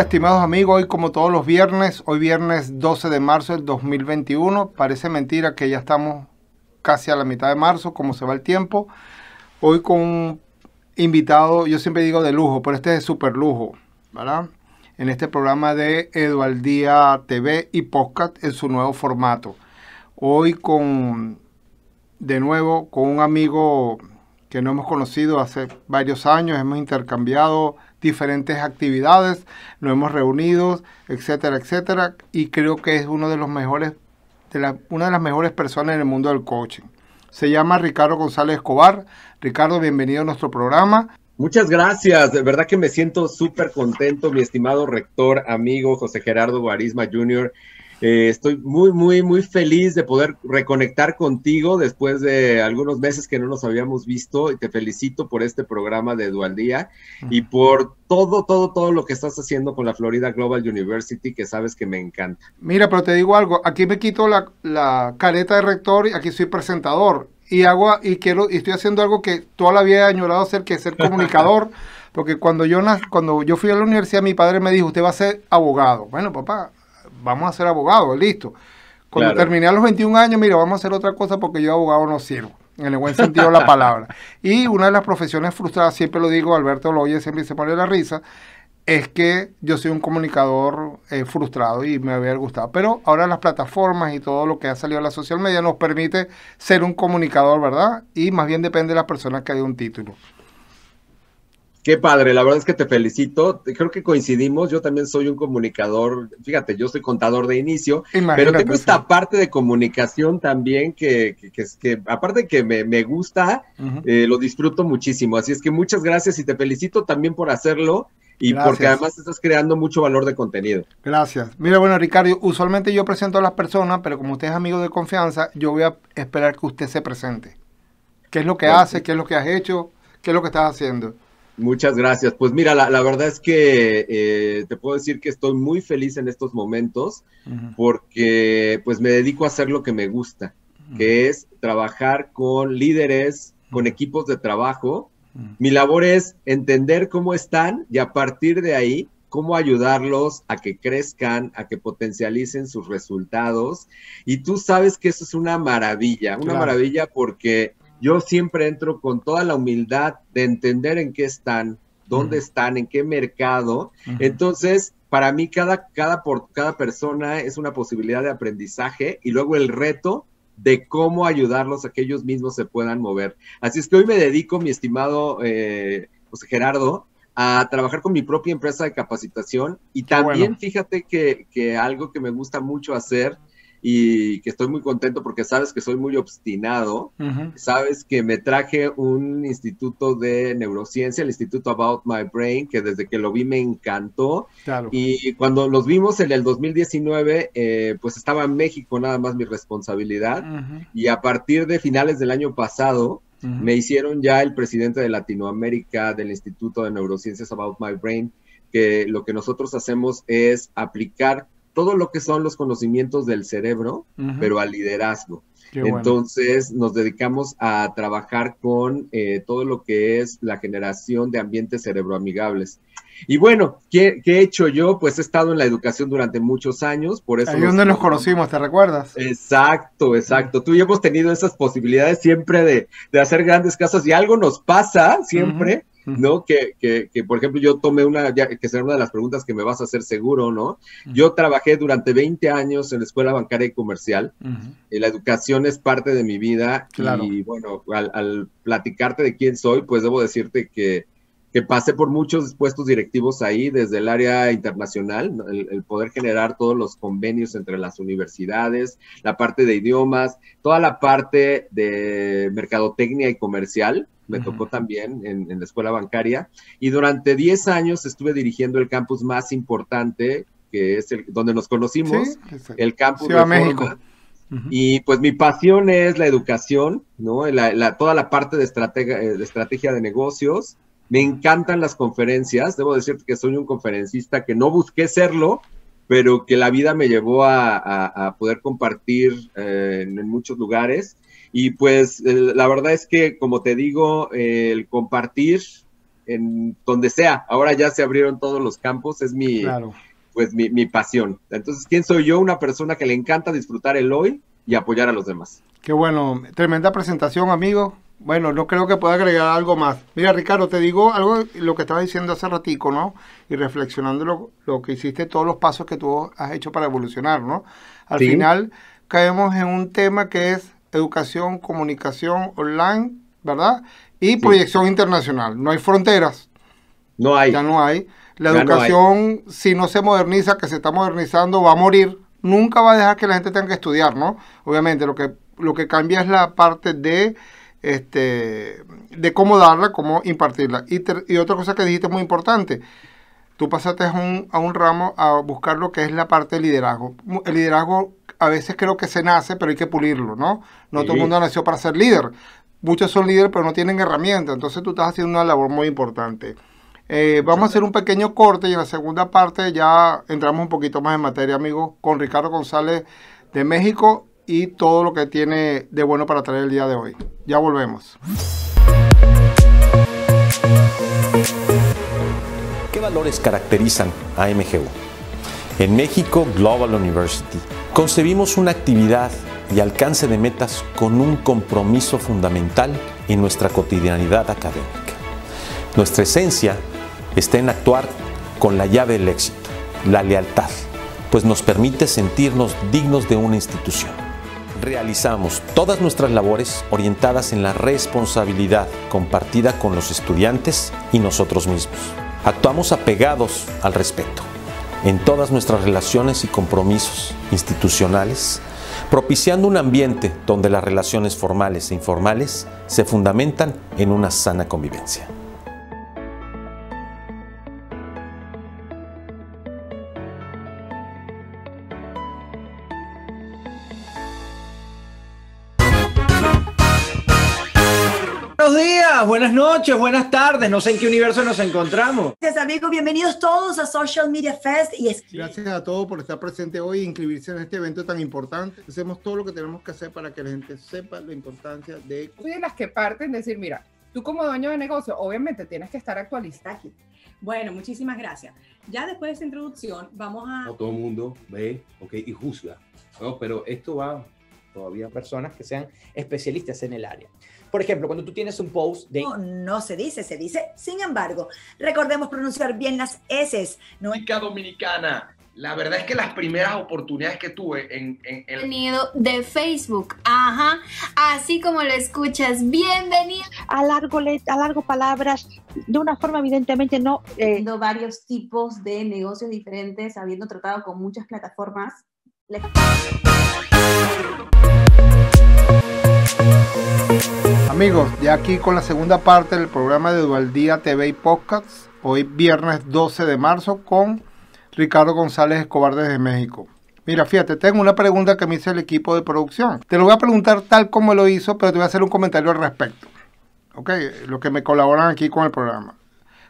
Hola estimados amigos, hoy como todos los viernes, hoy viernes 12 de marzo del 2021, parece mentira que ya estamos casi a la mitad de marzo, como se va el tiempo. Hoy con un invitado, yo siempre digo de lujo, pero este es de super lujo, ¿verdad? En este programa de Edualdía TV y Podcast en su nuevo formato. Hoy con, de nuevo, con un amigo que no hemos conocido hace varios años, hemos intercambiado diferentes actividades, nos hemos reunido, etcétera, etcétera, y creo que es uno de los mejores, de una de las mejores personas en el mundo del coaching. Se llama Ricardo González Escobar. Ricardo, bienvenido a nuestro programa. Muchas gracias, de verdad que me siento súper contento, mi estimado rector, amigo José Gerardo Guarisma Jr. Eh, estoy muy, muy, muy feliz de poder reconectar contigo después de algunos meses que no nos habíamos visto y te felicito por este programa de Dualdía y por todo, todo, todo lo que estás haciendo con la Florida Global University que sabes que me encanta. Mira, pero te digo algo, aquí me quito la, la careta de rector y aquí soy presentador y hago y quiero y estoy haciendo algo que toda la vida he añorado hacer, que es ser comunicador. porque cuando yo cuando yo fui a la universidad, mi padre me dijo, usted va a ser abogado. Bueno, papá, vamos a ser abogados, listo. Cuando terminé a los 21 años, mira, vamos a hacer otra cosa porque yo abogado no sirvo, en el buen sentido de la palabra. Y una de las profesiones frustradas, siempre lo digo, Alberto lo oye, siempre se pone la risa, es que yo soy un comunicador eh, frustrado y me había gustado. Pero ahora las plataformas y todo lo que ha salido a la social media nos permite ser un comunicador, ¿verdad? Y más bien depende de las personas que hay un título. Qué padre, la verdad es que te felicito. Creo que coincidimos. Yo también soy un comunicador. Fíjate, yo soy contador de inicio, pero tengo esta parte de comunicación también que, que, que, aparte que me, me gusta, eh, lo disfruto muchísimo. Así es que muchas gracias y te felicito también por hacerlo y porque además estás creando mucho valor de contenido. Gracias. Mira, bueno, Ricardo, usualmente yo presento a las personas, pero como usted es amigo de confianza, yo voy a esperar que usted se presente. ¿Qué es lo que hace? ¿Qué es lo que has hecho? ¿Qué es lo que estás haciendo? Muchas gracias. Pues mira, la, verdad es que eh, te puedo decir que estoy muy feliz en estos momentos porque pues me dedico a hacer lo que me gusta, que es trabajar con líderes, con equipos de trabajo. Mi labor es entender cómo están y a partir de ahí cómo ayudarlos a que crezcan, a que potencialicen sus resultados. Y tú sabes que eso es una maravilla, una maravilla porque yo siempre entro con toda la humildad de entender en qué están, dónde están, en qué mercado. Entonces, para mí cada, cada, por, cada persona es una posibilidad de aprendizaje y luego el reto de cómo ayudarlos a que ellos mismos se puedan mover. Así es que hoy me dedico, mi estimado eh, José Gerardo, a trabajar con mi propia empresa de capacitación y también fíjate que, que, algo que me gusta mucho hacer y que estoy muy contento porque sabes que soy muy obstinado, sabes que me traje un instituto de neurociencia, el Instituto About My Brain, que desde que lo vi me encantó. Y cuando los vimos en el 2019, eh, pues estaba en México nada más mi responsabilidad. Y a partir de finales del año pasado, me hicieron ya el presidente de Latinoamérica del Instituto de Neurociencias About My Brain, que lo que nosotros hacemos es aplicar todo lo que son los conocimientos del cerebro, pero al liderazgo. Entonces nos dedicamos a trabajar con eh, todo lo que es la generación de ambientes cerebroamigables. Y bueno, ¿qué, he hecho yo? Pues he estado en la educación durante muchos años, por eso... Ahí donde nos conocimos, ¿te recuerdas? Exacto, exacto. Tú y yo hemos tenido esas posibilidades siempre de, de hacer grandes casas y algo nos pasa siempre. ¿No? Que, que, que, por ejemplo, yo tomé una, ya, que será una de las preguntas que me vas a hacer seguro, ¿no? Yo trabajé durante 20 años en la escuela bancaria y comercial. y la educación es parte de mi vida. Y bueno, al, platicarte de quién soy, pues debo decirte que, que pasé por muchos puestos directivos ahí, desde el área internacional, el, el, poder generar todos los convenios entre las universidades, la parte de idiomas, toda la parte de mercadotecnia y comercial me tocó también en, la escuela bancaria, y durante 10 años estuve dirigiendo el campus más importante, que es el donde nos conocimos, el campus de México. Y pues mi pasión es la educación, ¿no? La, toda la parte de, eh, de estrategia de negocios. Me encantan las conferencias. Debo decirte que soy un conferencista que no busqué serlo, pero que la vida me llevó a, poder compartir eh, en, muchos lugares. Y pues la verdad es que, como te digo, el compartir en donde sea. Ahora ya se abrieron todos los campos, es mi, pues mi, mi, pasión. Entonces, ¿quién soy yo? Una persona que le encanta disfrutar el hoy y apoyar a los demás. Qué bueno, tremenda presentación, amigo. Bueno, no creo que pueda agregar algo más. Mira, Ricardo, te digo algo, lo que estabas diciendo hace ratico, ¿no? Y reflexionando lo, lo que hiciste, todos los pasos que tú has hecho para evolucionar, ¿no? Al final caemos en un tema que es educación, comunicación online, ¿verdad? Y proyección internacional. No hay fronteras. No hay. Ya no hay. La educación, si no se moderniza, que se está modernizando, va a morir. Nunca va a dejar que la gente tenga que estudiar, ¿no? Obviamente, lo que, lo que cambia es la parte de este, de cómo darla, cómo impartirla. Y, y, otra cosa que dijiste muy importante, tú pasaste a un, a un ramo a buscar lo que es la parte de liderazgo. El liderazgo a veces creo que se nace, pero hay que pulirlo, ¿no? No todo el mundo nació para ser líder. Muchos son líderes, pero no tienen herramientas. Entonces tú estás haciendo una labor muy importante. Eh, vamos a hacer un pequeño corte y en la segunda parte ya entramos un poquito más en materia, amigos, con Ricardo González de México y todo lo que tiene de bueno para traer el día de hoy. Ya volvemos. ¿Qué valores caracterizan a MGU? En México Global University concebimos una actividad y alcance de metas con un compromiso fundamental en nuestra cotidianidad académica. Nuestra esencia está en actuar con la llave del éxito, la lealtad, pues nos permite sentirnos dignos de una institución realizamos todas nuestras labores orientadas en la responsabilidad compartida con los estudiantes y nosotros mismos. Actuamos apegados al respeto en todas nuestras relaciones y compromisos institucionales, propiciando un ambiente donde las relaciones formales e informales se fundamentan en una sana convivencia. Buenas noches, buenas tardes. No sé en qué universo nos encontramos. Gracias, amigos. Bienvenidos todos a Social Media Fest. Y Gracias a todos por estar presente hoy e inscribirse en este evento tan importante. Hacemos todo lo que tenemos que hacer para que la gente sepa la importancia de... Soy de las que parten decir, mira, tú como dueño de negocio, obviamente tienes que estar actualizado aquí. Bueno, muchísimas gracias. Ya después de esa introducción, vamos a... No todo el mundo ve, ok, y juzga. No, pero esto va todavía personas que sean especialistas en el área. Por ejemplo, cuando tú tienes un post de... No, no se dice, se dice, sin embargo, recordemos pronunciar bien las S. No... Dominicana. La verdad es que las primeras oportunidades que tuve en, en, Contenido de Facebook, ajá, así como lo escuchas, bienvenido. A largo, a largo palabras, de una forma evidentemente no... Eh... varios tipos de negocios diferentes, habiendo tratado con muchas plataformas. Amigos, ya aquí con la segunda parte del programa de Dualdía TV y Podcast, hoy viernes 12 de marzo con Ricardo González Escobar desde México. Mira, fíjate, tengo una pregunta que me hizo el equipo de producción. Te lo voy a preguntar tal como lo hizo, pero te voy a hacer un comentario al respecto. Ok, lo que me colaboran aquí con el programa.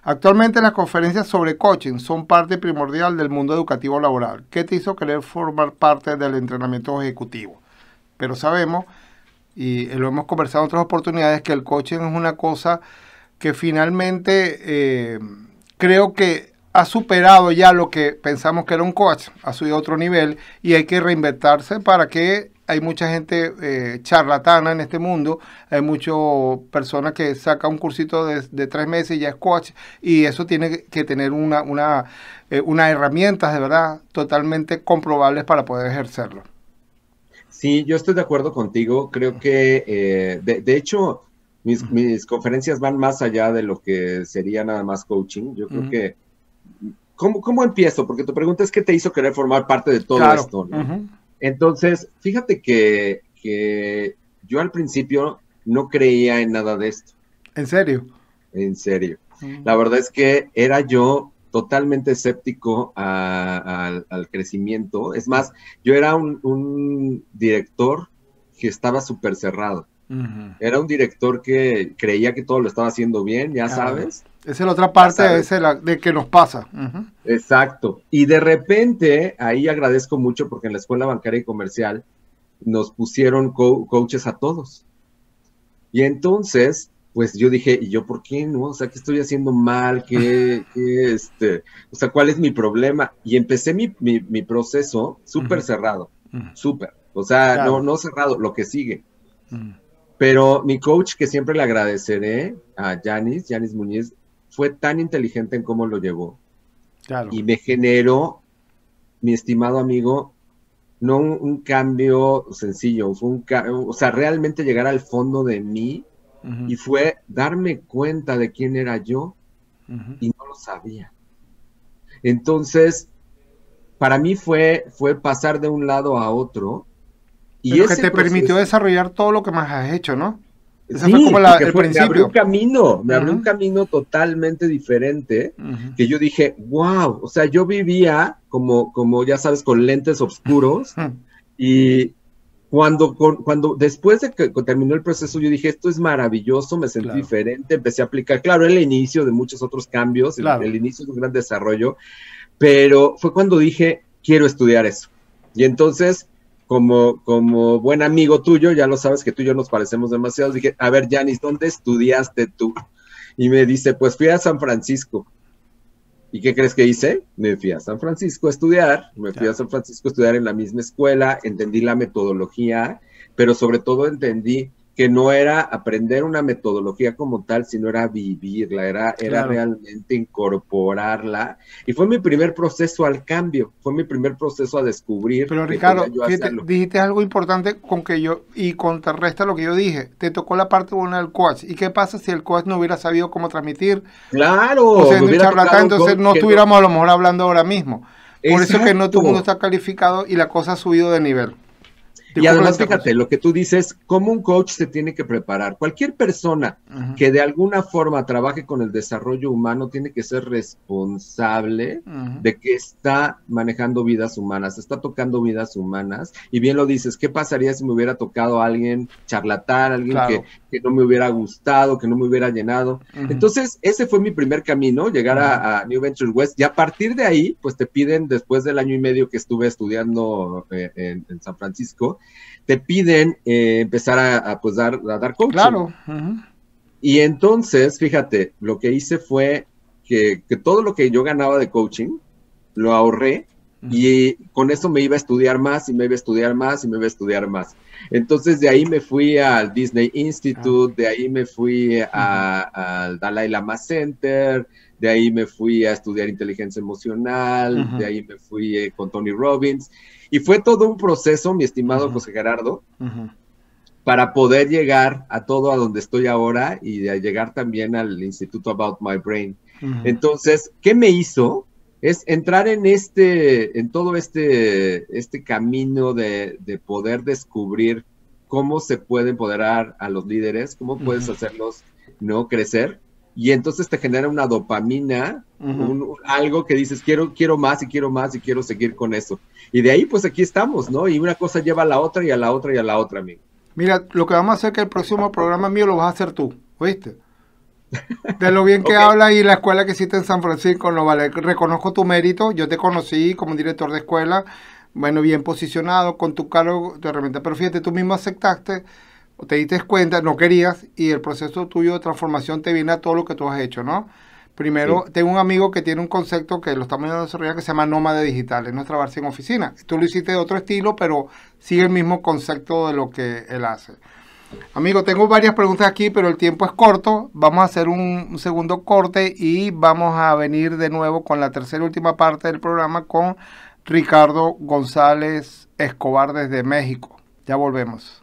Actualmente las conferencias sobre coaching son parte primordial del mundo educativo laboral. ¿Qué te hizo querer formar parte del entrenamiento ejecutivo? Pero sabemos y lo hemos conversado en otras oportunidades, que el coaching es una cosa que finalmente eh, creo que ha superado ya lo que pensamos que era un coach, ha subido a otro nivel y hay que reinventarse para que hay mucha gente eh, charlatana en este mundo, hay muchas personas que sacan un cursito de, tres meses y ya es coach y eso tiene que tener una, una, eh, unas herramientas de verdad totalmente comprobables para poder ejercerlo. Sí, yo estoy de acuerdo contigo. Creo que, eh, de, hecho, mis, conferencias van más allá de lo que sería nada más coaching. Yo creo que, ¿cómo, ¿cómo, empiezo? Porque tu pregunta es qué te hizo querer formar parte de todo esto. Entonces, fíjate que, que yo al principio no creía en nada de esto. ¿En serio? En serio. La verdad es que era yo totalmente escéptico al crecimiento. Es más, yo era un, director que estaba súper cerrado. Era un director que creía que todo lo estaba haciendo bien, ya sabes. Esa es la otra parte de que nos pasa. Exacto. Y de repente, ahí agradezco mucho porque en la Escuela Bancaria y Comercial nos pusieron coaches a todos. Y entonces pues yo dije, ¿y yo por qué no? O sea, ¿qué estoy haciendo mal? ¿Qué, qué este, o sea, cuál es mi problema? Y empecé mi, mi, mi proceso súper cerrado, súper. O sea, Claro. no, no cerrado, lo que sigue. Pero mi coach, que siempre le agradeceré a Yanis, Yanis Muñiz, fue tan inteligente en cómo lo llevó Claro. y me generó, mi estimado amigo, no un, un cambio sencillo, fue un ca- o sea, realmente llegar al fondo de mí Y fue darme cuenta de quién era yo y no lo sabía. Entonces, para mí fue, fue pasar de un lado a otro. Y Pero que te permitió desarrollar todo lo que más has hecho, ¿no? Ese Sí, fue como la- el fue- Me abrió un camino, me abrió un camino totalmente diferente que yo dije, wow, o sea, yo vivía como, como ya sabes, con lentes oscuros y cuando, cuando después de que terminó el proceso, yo dije, esto es maravilloso, me sentí Claro. diferente, empecé a aplicar, claro, el inicio de muchos otros cambios, el- el, inicio de un gran desarrollo, pero fue cuando dije, quiero estudiar eso. Y entonces, como, como buen amigo tuyo, ya lo sabes que tú y yo nos parecemos demasiado, dije, a ver, Janis, ¿dónde estudiaste tú? Y me dice, pues fui a San Francisco. ¿Y qué crees que hice? Me fui a San Francisco a estudiar, me fui a San Francisco a estudiar en la misma escuela, entendí la metodología, pero sobre todo entendí que no era aprender una metodología como tal, sino era vivirla, era, realmente incorporarla. Y fue mi primer proceso al cambio, fue mi primer proceso a descubrir. Pero Ricardo, dijiste algo importante con que yo y contrarresta lo que yo dije. Te tocó la parte buena del coach. ¿Y qué pasa si el coach no hubiera sabido cómo transmitir? Claro, O sea, charlatán, entonces no estuviéramos a lo mejor hablando ahora mismo. Por eso es que no todo el mundo está calificado y la cosa ha subido de nivel. Y además, fíjate, lo que tú dices, cómo un coach se tiene que preparar. Cualquier persona que de alguna forma trabaje con el desarrollo humano tiene que ser responsable de que está manejando vidas humanas, está tocando vidas humanas. Y bien lo dices, ¿qué pasaría si me hubiera tocado a alguien charlatán, alguien Claro. que, que no me hubiera gustado, que no me hubiera llenado? Entonces, ese fue mi primer camino, llegar a, a New Venture West. Y a partir de ahí, pues te piden, después del año y medio que estuve estudiando eh, en, en San Francisco, te piden eh, empezar a, a, pues dar, a dar coaching. Claro. Y entonces, fíjate, lo que hice fue que, que todo lo que yo ganaba de coaching, lo ahorré y con eso me iba a estudiar más y me iba a estudiar más y me iba a estudiar más. Entonces de ahí me fui al Disney Institute, de ahí me fui a- al Dalai Lama Center, de ahí me fui a estudiar inteligencia emocional, de ahí me fui eh, con Tony Robbins. Y fue todo un proceso, mi estimado. José Gerardo, para poder llegar a todo a donde estoy ahora y de llegar también al Instituto About My Brain. Entonces, ¿qué me hizo? Es entrar en este, en todo este, este camino de, de poder descubrir cómo se puede empoderar a los líderes, cómo puedes hacerlos no crecer. Y entonces te genera una dopamina, un- algo que dices, quiero, quiero más y quiero más y quiero seguir con eso. Y de ahí, pues aquí estamos, ¿no? Y una cosa lleva a la otra y a la otra y a la otra, amigo. Mira, lo que vamos a hacer es que el próximo programa mío lo vas a hacer tú, ¿oíste? De lo bien que Ok. hablas y la escuela que hiciste en San Francisco, no vale. Reconozco tu mérito. Yo te conocí como director de escuela, bueno, bien posicionado, con tu cargo de herramienta. Pero fíjate, tú mismo aceptaste, o te diste cuenta, no querías, y el proceso tuyo de transformación te viene a todo lo que tú has hecho, ¿no? Primero, tengo un amigo que tiene un concepto que lo estamos desarrollando que se llama nómada digital, es no trabajarse en oficina. Tú lo hiciste de otro estilo, pero sigue el mismo concepto de lo que él hace. Amigo, tengo varias preguntas aquí, pero el tiempo es corto. Vamos a hacer un, un segundo corte y vamos a venir de nuevo con la tercera y última parte del programa con Ricardo González Escobar desde México. Ya volvemos.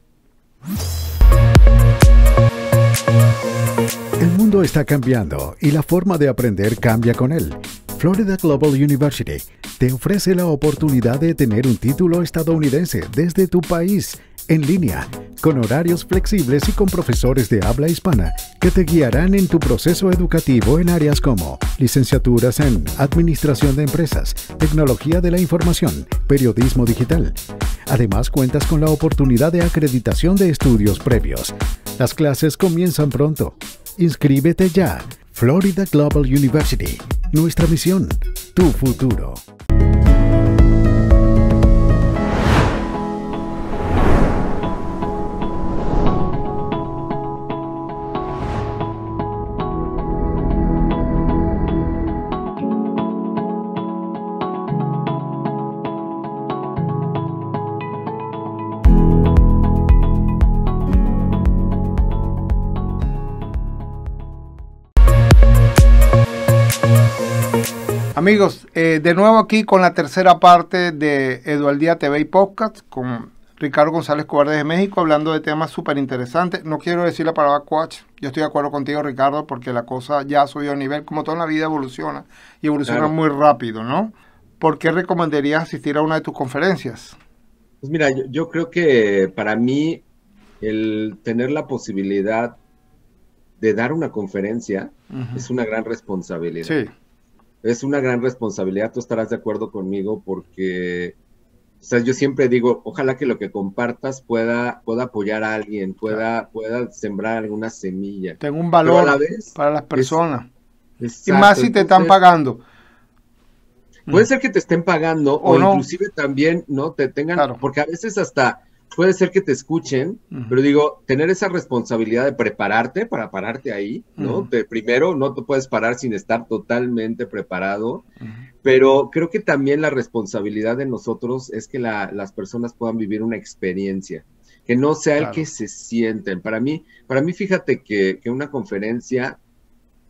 El mundo está cambiando y la forma de aprender cambia con él. Florida Global University te ofrece la oportunidad de tener un título estadounidense desde tu país, en línea, con horarios flexibles y con profesores de habla hispana que te guiarán en tu proceso educativo en áreas como licenciaturas en Administración de Empresas, Tecnología de la Información, Periodismo Digital. Además, cuentas con la oportunidad de acreditación de estudios previos. Las clases comienzan pronto. Inscríbete ya. Florida Global University. Nuestra misión, tu futuro. Amigos, eh, de nuevo aquí con la tercera parte de Edualdía TV y Podcast con Ricardo González Cobar de México hablando de temas súper interesantes. No quiero decir la palabra coach, yo estoy de acuerdo contigo Ricardo porque la cosa ya ha subido a nivel, como toda la vida evoluciona y evoluciona Claro. muy rápido, ¿no? ¿Por qué recomendarías asistir a una de tus conferencias? Pues mira, yo, yo creo que para mí el tener la posibilidad de dar una conferencia es una gran responsabilidad. Sí, Es una gran responsabilidad, tú estarás de acuerdo conmigo porque, o sea, yo siempre digo, ojalá que lo que compartas pueda, pueda apoyar a alguien, pueda, pueda sembrar alguna semilla. tengo un Pero a valor la vez, para las personas. y más si te están entonces, pagando. Puede ser que te estén pagando O o, no. inclusive también, ¿no? Te tengan, Claro. porque a veces hasta puede ser que te escuchen, pero digo, tener esa responsabilidad de prepararte para pararte ahí, ¿no? Primero, no te puedes parar sin estar totalmente preparado, pero creo que también la responsabilidad de nosotros es que la- las personas puedan vivir una experiencia, que no sea Claro. el que se sienten. Para mí, para mí, fíjate que, que una conferencia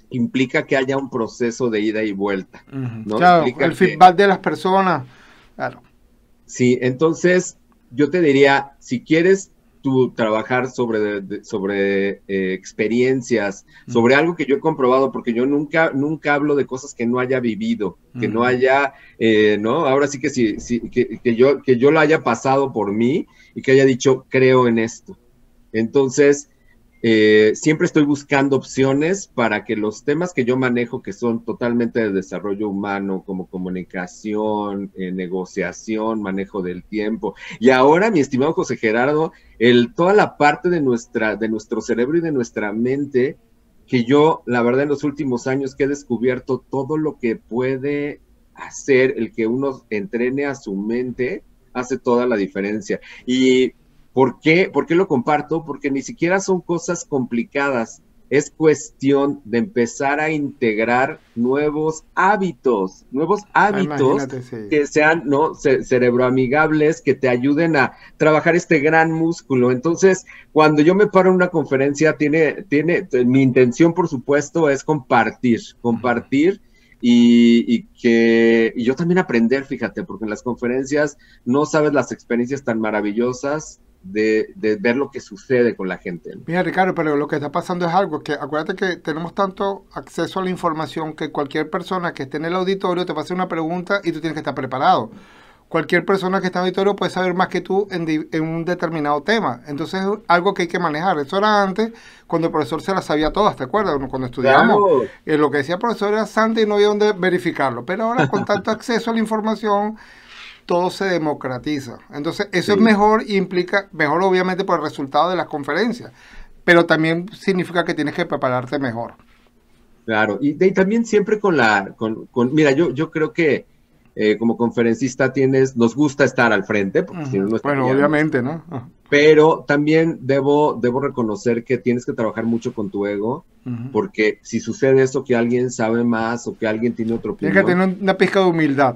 implica que haya un proceso de ida y vuelta. ¿no? Claro, Implica el que- feedback de las personas. Claro. Sí, entonces yo te diría, si quieres tú trabajar sobre, de- sobre eh, experiencias, sobre algo que yo he comprobado, porque yo nunca, nunca hablo de cosas que no haya vivido, que no haya, eh, ¿no? Ahora sí que sí, sí, que, que yo, que yo lo haya pasado por mí y que haya dicho, creo en esto. Entonces, eh, siempre estoy buscando opciones para que los temas que yo manejo, que son totalmente de desarrollo humano, como comunicación, eh, negociación, manejo del tiempo, y ahora, mi estimado José Gerardo, toda la parte de, de nuestro cerebro y de nuestra mente, que yo, la verdad, en los últimos años que he descubierto todo lo que puede hacer el que uno entrene a su mente, hace toda la diferencia. Y ¿Por qué? ¿Por qué lo comparto? Porque ni siquiera son cosas complicadas. Es cuestión de empezar a integrar nuevos hábitos, nuevos hábitos imagínate, sí. que sean ¿no? Ce- cerebroamigables, que te ayuden a trabajar este gran músculo. Entonces, cuando yo me paro en una conferencia, tiene, tiene, mi intención, por supuesto, es compartir, compartir y, y que y yo también aprender, fíjate, porque en las conferencias no sabes las experiencias tan maravillosas de, de ver lo que sucede con la gente. ¿no? Mira, Ricardo, pero lo que está pasando es algo que acuérdate que tenemos tanto acceso a la información que cualquier persona que esté en el auditorio te va a hacer una pregunta y tú tienes que estar preparado. Cualquier persona que está en el auditorio puede saber más que tú en, un determinado tema. Entonces es algo que hay que manejar. Eso era antes, cuando el profesor se las sabía todas, ¿te acuerdas? Cuando estudiamos, Claro. eh, lo que decía el profesor era santo y no había dónde verificarlo. Pero ahora con tanto acceso a la información, todo se democratiza. Entonces, eso Sí. es mejor y implica, mejor obviamente por el resultado de las conferencias, pero también significa que tienes que prepararte mejor. Claro, y, y también siempre con la, con, con- mira, yo, yo creo que eh, como conferencista tienes, nos gusta estar al frente, porque si no, no Bueno, obviamente, ¿no? Ah, Pero también debo, debo reconocer que tienes que trabajar mucho con tu ego, porque si sucede eso, que alguien sabe más o que alguien tiene otra opinión. Tienes que tener una pizca de humildad.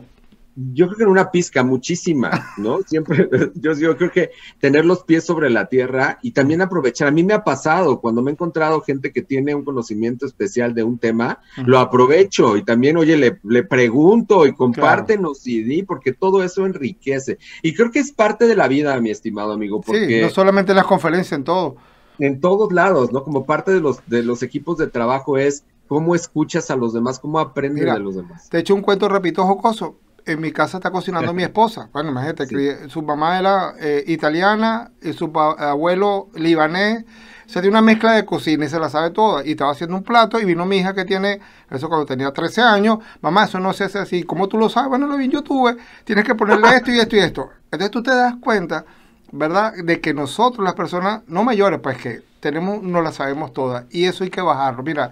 Yo creo que en una pizca, muchísima, ¿no? Siempre, yo, yo creo que tener los pies sobre la tierra y también aprovechar. A mí me ha pasado cuando me he encontrado gente que tiene un conocimiento especial de un tema, lo aprovecho y también, oye, le, le pregunto y compártenos y di, porque todo eso enriquece. Y creo que es parte de la vida, mi estimado amigo, porque Sí, no solamente en las conferencias, en todo. en todos lados, ¿no? Como parte de los, de los equipos de trabajo es cómo escuchas a los demás, cómo aprendes Mira, de los demás. Te echo un cuento repito jocoso. En mi casa está cocinando mi esposa. Bueno, imagínate, Sí. su mamá era eh, italiana y su abuelo libanés. Se tiene una mezcla de cocina y se la sabe toda. Y estaba haciendo un plato y vino mi hija que tiene, eso cuando tenía 13 años. Mamá, eso no se hace así. ¿Cómo tú lo sabes? Bueno, lo vi en YouTube. Tienes que ponerle esto y esto y esto. Entonces tú te das cuenta, ¿verdad? De que nosotros, las personas no mayores, pues que tenemos, no la sabemos todas. Y eso hay que bajarlo. Mira,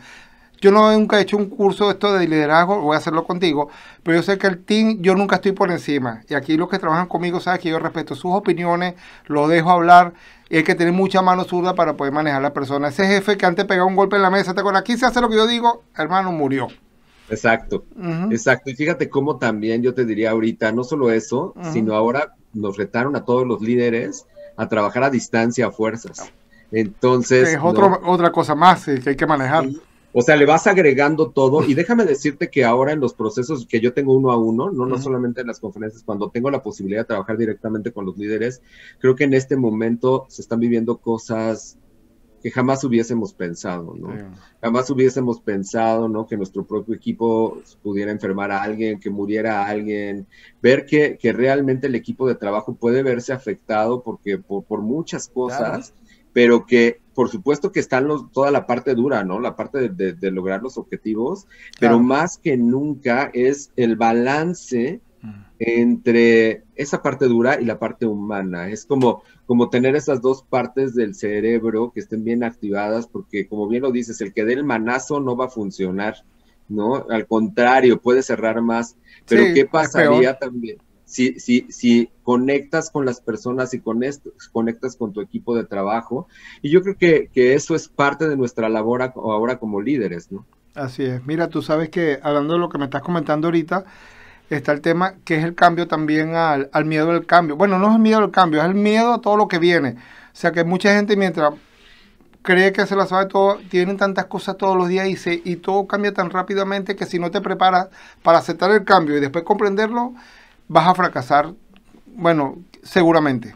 yo no nunca he hecho un curso de esto de liderazgo, voy a hacerlo contigo, pero yo sé que el team, yo nunca estoy por encima. Y aquí los que trabajan conmigo saben que yo respeto sus opiniones, los dejo hablar, y hay que tener mucha mano zurda para poder manejar a la persona. Ese jefe que antes pegaba un golpe en la mesa, te acuerdas, aquí se hace lo que yo digo, hermano, murió. Exacto. Exacto, y fíjate cómo también yo te diría ahorita, no solo eso, sino ahora nos retaron a todos los líderes a trabajar a distancia a fuerzas. Entonces, es no, otro- otra cosa más eh, que hay que manejar. O sea, le vas agregando todo y déjame decirte que ahora en los procesos que yo tengo uno a uno, no, no solamente en las conferencias, cuando tengo la posibilidad de trabajar directamente con los líderes, creo que en este momento se están viviendo cosas que jamás hubiésemos pensado, ¿no? Jamás hubiésemos pensado, ¿no? Que nuestro propio equipo pudiera enfermar a alguien, que muriera a alguien, ver que, que realmente el equipo de trabajo puede verse afectado porque por, por muchas cosas, pero que por supuesto que está los, toda la parte dura, ¿no? La parte de, de, lograr los objetivos, pero más que nunca es el balance entre esa parte dura y la parte humana. Es como, como tener esas dos partes del cerebro que estén bien activadas, porque como bien lo dices, el que dé el manazo no va a funcionar, ¿no? Al contrario, puede cerrar más. Pero ¿qué pasaría también? Si, si, si conectas con las personas y con esto, conectas con tu equipo de trabajo. Y yo creo que, que eso es parte de nuestra labor ahora como líderes, ¿no? Así es. Mira, tú sabes que hablando de lo que me estás comentando ahorita, está el tema que es el cambio también al, al, miedo del cambio. Bueno, no es el miedo al cambio, es el miedo a todo lo que viene. O sea que mucha gente mientras cree que se la sabe todo, tienen tantas cosas todos los días y, se, y todo cambia tan rápidamente que si no te preparas para aceptar el cambio y después comprenderlo, vas a fracasar, bueno, seguramente.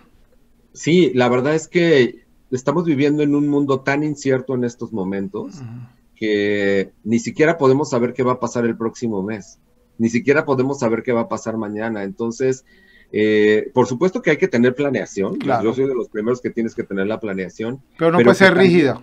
Sí, la verdad es que estamos viviendo en un mundo tan incierto en estos momentos uh -huh. que ni siquiera podemos saber qué va a pasar el próximo mes ni siquiera podemos saber qué va a pasar mañana. Entonces, eh, por supuesto que hay que tener planeación. Claro. Yo soy de los primeros que tienes que tener la planeación. Pero no pero puede ser rígida.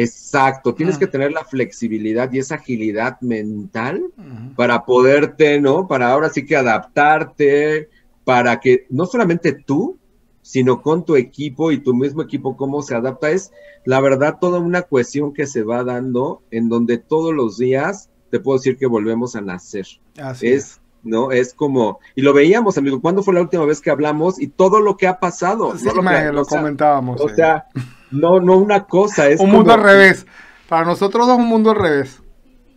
Exacto, tienes -huh. que tener la flexibilidad y esa agilidad mental uh -huh. para poderte, ¿no? Para ahora sí que adaptarte, para que no solamente tú, sino con tu equipo y tu mismo equipo, cómo se adapta. Es, la verdad, toda una cuestión que se va dando en donde todos los días te puedo decir que volvemos a nacer. Así es, es, ¿no? Es como, y lo veíamos, amigo, ¿cuándo fue la última vez que hablamos? Y todo lo que ha pasado. Sí, no lo, que, lo o sea, comentábamos. O sea, no, no una cosa, es un como, mundo al revés. Para nosotros es un mundo al revés.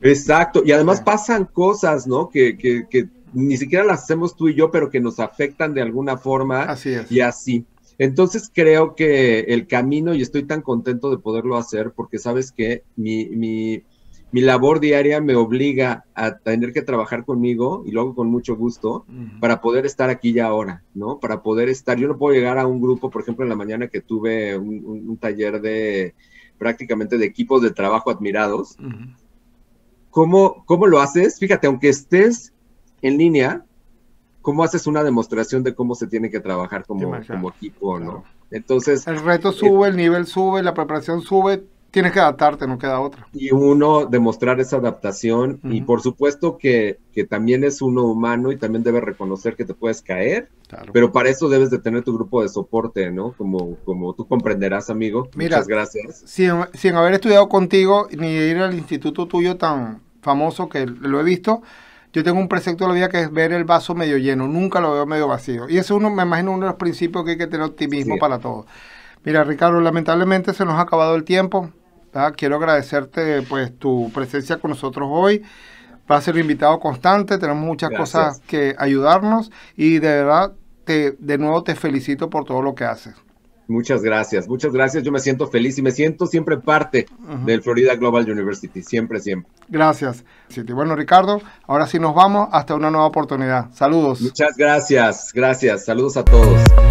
Exacto, y además pasan cosas, ¿no? Que, que, que ni siquiera las hacemos tú y yo, pero que nos afectan de alguna forma. Así es. Y así. Entonces creo que el camino, y estoy tan contento de poderlo hacer, porque sabes que mi, mi, mi labor diaria me obliga a tener que trabajar conmigo y luego con mucho gusto uh -huh. para poder estar aquí ya ahora, ¿no? Para poder estar, yo no puedo llegar a un grupo, por ejemplo, en la mañana que tuve un, un, un taller de prácticamente de equipos de trabajo admirados. Uh -huh. ¿Cómo, ¿Cómo lo haces? Fíjate, aunque estés en línea, ¿cómo haces una demostración de cómo se tiene que trabajar como, como equipo, claro. no? Entonces... El reto sube, eh, el nivel sube, la preparación sube, tienes que adaptarte, no queda otra. Y uno demostrar esa adaptación uh -huh. y por supuesto que, que, también es uno humano y también debe reconocer que te puedes caer, claro. pero para eso debes de tener tu grupo de soporte, ¿no? Como, como tú comprenderás, amigo. Mira, Muchas gracias. Sin, sin haber estudiado contigo ni ir al instituto tuyo tan famoso que lo he visto, yo tengo un precepto de la vida que es ver el vaso medio lleno, nunca lo veo medio vacío. Y eso uno, me imagino uno de los principios que hay que tener optimismo sí. para todo. Mira, Ricardo, lamentablemente se nos ha acabado el tiempo. ¿Verdad? Quiero agradecerte pues tu presencia con nosotros hoy. Va a ser invitado constante, tenemos muchas Gracias. cosas que ayudarnos y de verdad te, de nuevo te felicito por todo lo que haces. Muchas gracias, muchas gracias. Yo me siento feliz y me siento siempre parte uh -huh. del Florida Global University, siempre, siempre. Gracias. Bueno, Ricardo, ahora sí nos vamos hasta una nueva oportunidad. Saludos. Muchas gracias, gracias. Saludos a todos.